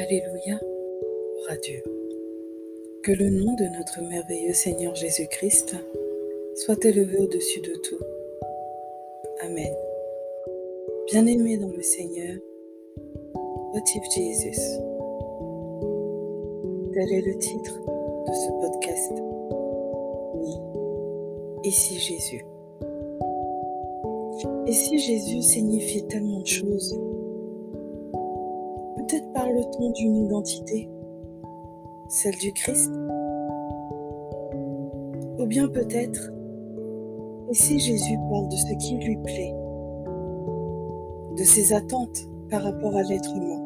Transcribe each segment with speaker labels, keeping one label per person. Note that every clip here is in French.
Speaker 1: Alléluia, Dieu. Que le nom de notre merveilleux Seigneur Jésus-Christ soit élevé au-dessus de tout. Amen. Bien-aimé dans le Seigneur, What if Jesus? Tel est le titre de ce podcast. Oui. Si Jésus? Et si Jésus signifiait tellement de choses Peut-être parle-t-on d'une identité, celle du Christ. Ou bien peut-être, et si Jésus parle de ce qui lui plaît, de ses attentes par rapport à l'être humain.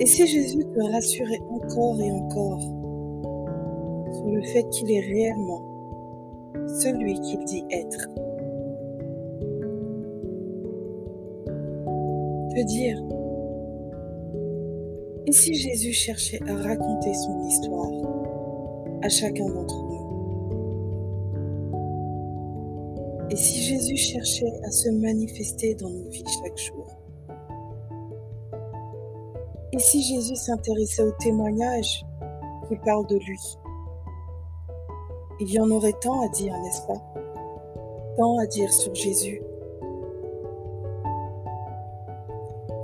Speaker 1: Et si Jésus te rassurait encore et encore sur le fait qu'il est réellement celui qu'il dit être Que dire. Et si Jésus cherchait à raconter son histoire à chacun d'entre nous? Et si Jésus cherchait à se manifester dans nos vies chaque jour? Et si Jésus s'intéressait aux témoignages qui parlent de lui? Il y en aurait tant à dire, n'est-ce pas? Tant à dire sur Jésus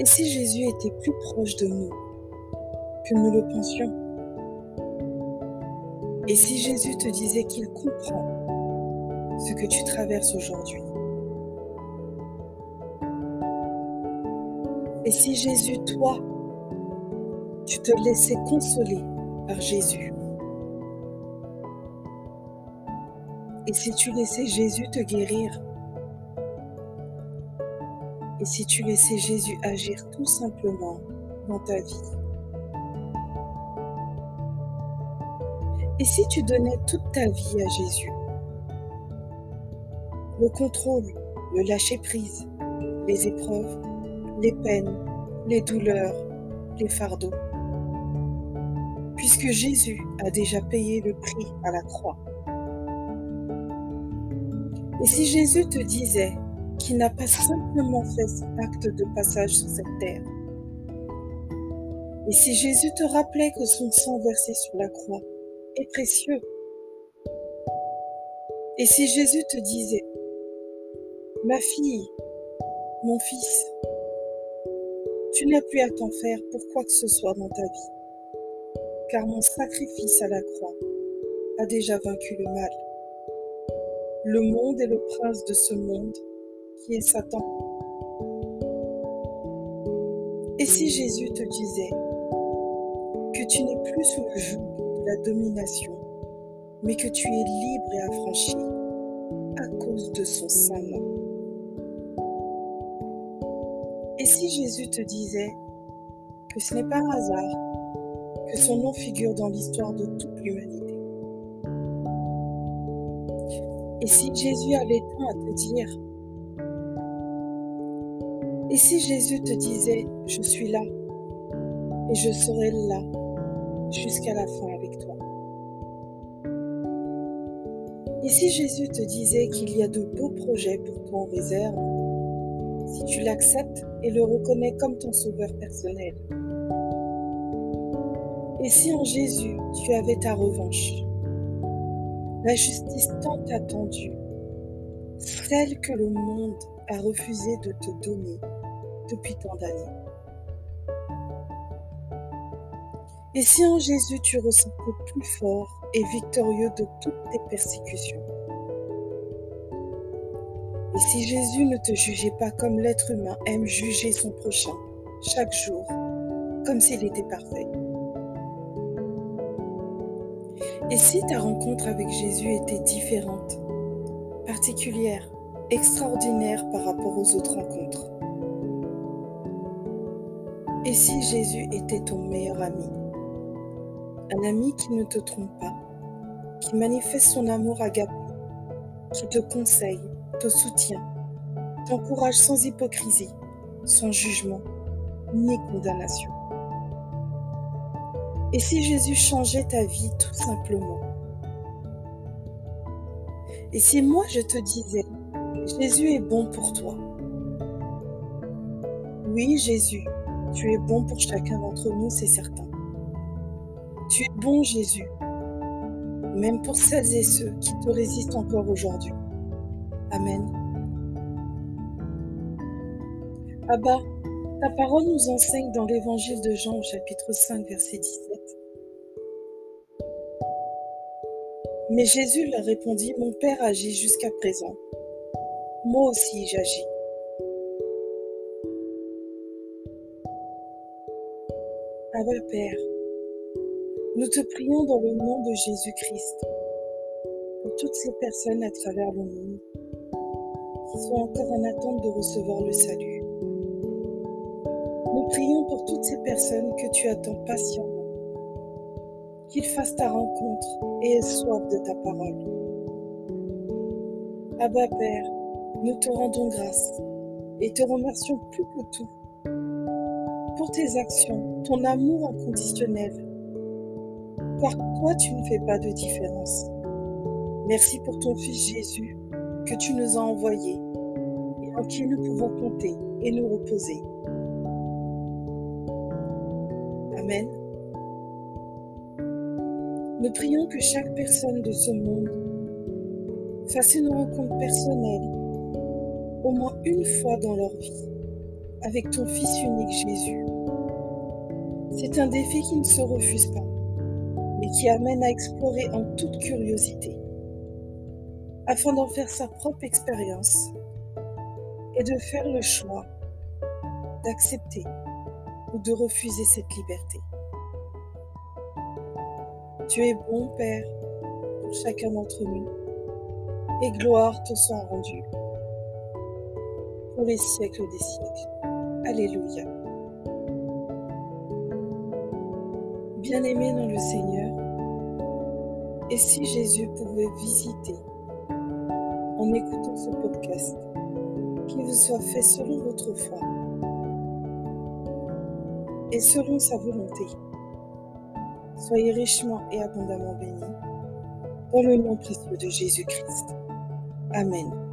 Speaker 1: Et si Jésus était plus proche de nous que nous le pensions? Et si Jésus te disait qu'il comprend ce que tu traverses aujourd'hui? Et si Jésus, toi, tu te laissais consoler par Jésus? Et si tu laissais Jésus te guérir? Et si tu laissais Jésus agir tout simplement dans ta vie Et si tu donnais toute ta vie à Jésus Le contrôle, le lâcher-prise, les épreuves, les peines, les douleurs, les fardeaux. Puisque Jésus a déjà payé le prix à la croix. Et si Jésus te disait qui n'a pas simplement fait cet acte de passage sur cette terre. Et si Jésus te rappelait que son sang versé sur la croix est précieux, et si Jésus te disait, ma fille, mon fils, tu n'as plus à t'en faire pour quoi que ce soit dans ta vie, car mon sacrifice à la croix a déjà vaincu le mal. Le monde et le prince de ce monde qui est Satan. Et si Jésus te disait que tu n'es plus sous le joug de la domination, mais que tu es libre et affranchi à cause de son saint nom Et si Jésus te disait que ce n'est pas un hasard que son nom figure dans l'histoire de toute l'humanité Et si Jésus avait temps à te dire et si Jésus te disait, je suis là et je serai là jusqu'à la fin avec toi. Et si Jésus te disait qu'il y a de beaux projets pour toi en réserve, si tu l'acceptes et le reconnais comme ton sauveur personnel. Et si en Jésus tu avais ta revanche, la justice tant attendue, celle que le monde a refusé de te donner depuis tant d'années. Et si en Jésus tu ressentais plus fort et victorieux de toutes tes persécutions? Et si Jésus ne te jugeait pas comme l'être humain aime juger son prochain chaque jour, comme s'il était parfait? Et si ta rencontre avec Jésus était différente, particulière, extraordinaire par rapport aux autres rencontres? Et si Jésus était ton meilleur ami? Un ami qui ne te trompe pas, qui manifeste son amour agapé, qui te conseille, te soutient, t'encourage sans hypocrisie, sans jugement, ni condamnation. Et si Jésus changeait ta vie tout simplement? Et si moi je te disais, Jésus est bon pour toi? Oui, Jésus, Tu es bon pour chacun d'entre nous, c'est certain. Tu es bon, Jésus, même pour celles et ceux qui te résistent encore aujourd'hui. Amen. Abba, ta parole nous enseigne dans l'évangile de Jean chapitre 5, verset 17. Mais Jésus leur répondit, Mon Père agit jusqu'à présent. Moi aussi j'agis. Abba Père, nous te prions dans le nom de Jésus-Christ pour toutes ces personnes à travers le monde qui sont encore en attente de recevoir le salut. Nous prions pour toutes ces personnes que tu attends patiemment, qu'ils fassent ta rencontre et aient soif de ta parole. Abba Père, nous te rendons grâce et te remercions plus que tout pour tes actions, ton amour inconditionnel. Car toi, tu ne fais pas de différence? Merci pour ton Fils Jésus que tu nous as envoyé et en qui nous pouvons compter et nous reposer. Amen. Nous prions que chaque personne de ce monde fasse une rencontre personnelle au moins une fois dans leur vie avec ton Fils unique Jésus. C'est un défi qui ne se refuse pas, mais qui amène à explorer en toute curiosité, afin d'en faire sa propre expérience et de faire le choix d'accepter ou de refuser cette liberté. Tu es bon, Père, pour chacun d'entre nous, et gloire te soit rendue pour les siècles des siècles. Alléluia. Bien-aimés dans le Seigneur, et si Jésus pouvait visiter en écoutant ce podcast, qu'il vous soit fait selon votre foi et selon sa volonté. Soyez richement et abondamment bénis dans le nom précieux de Jésus-Christ. Amen.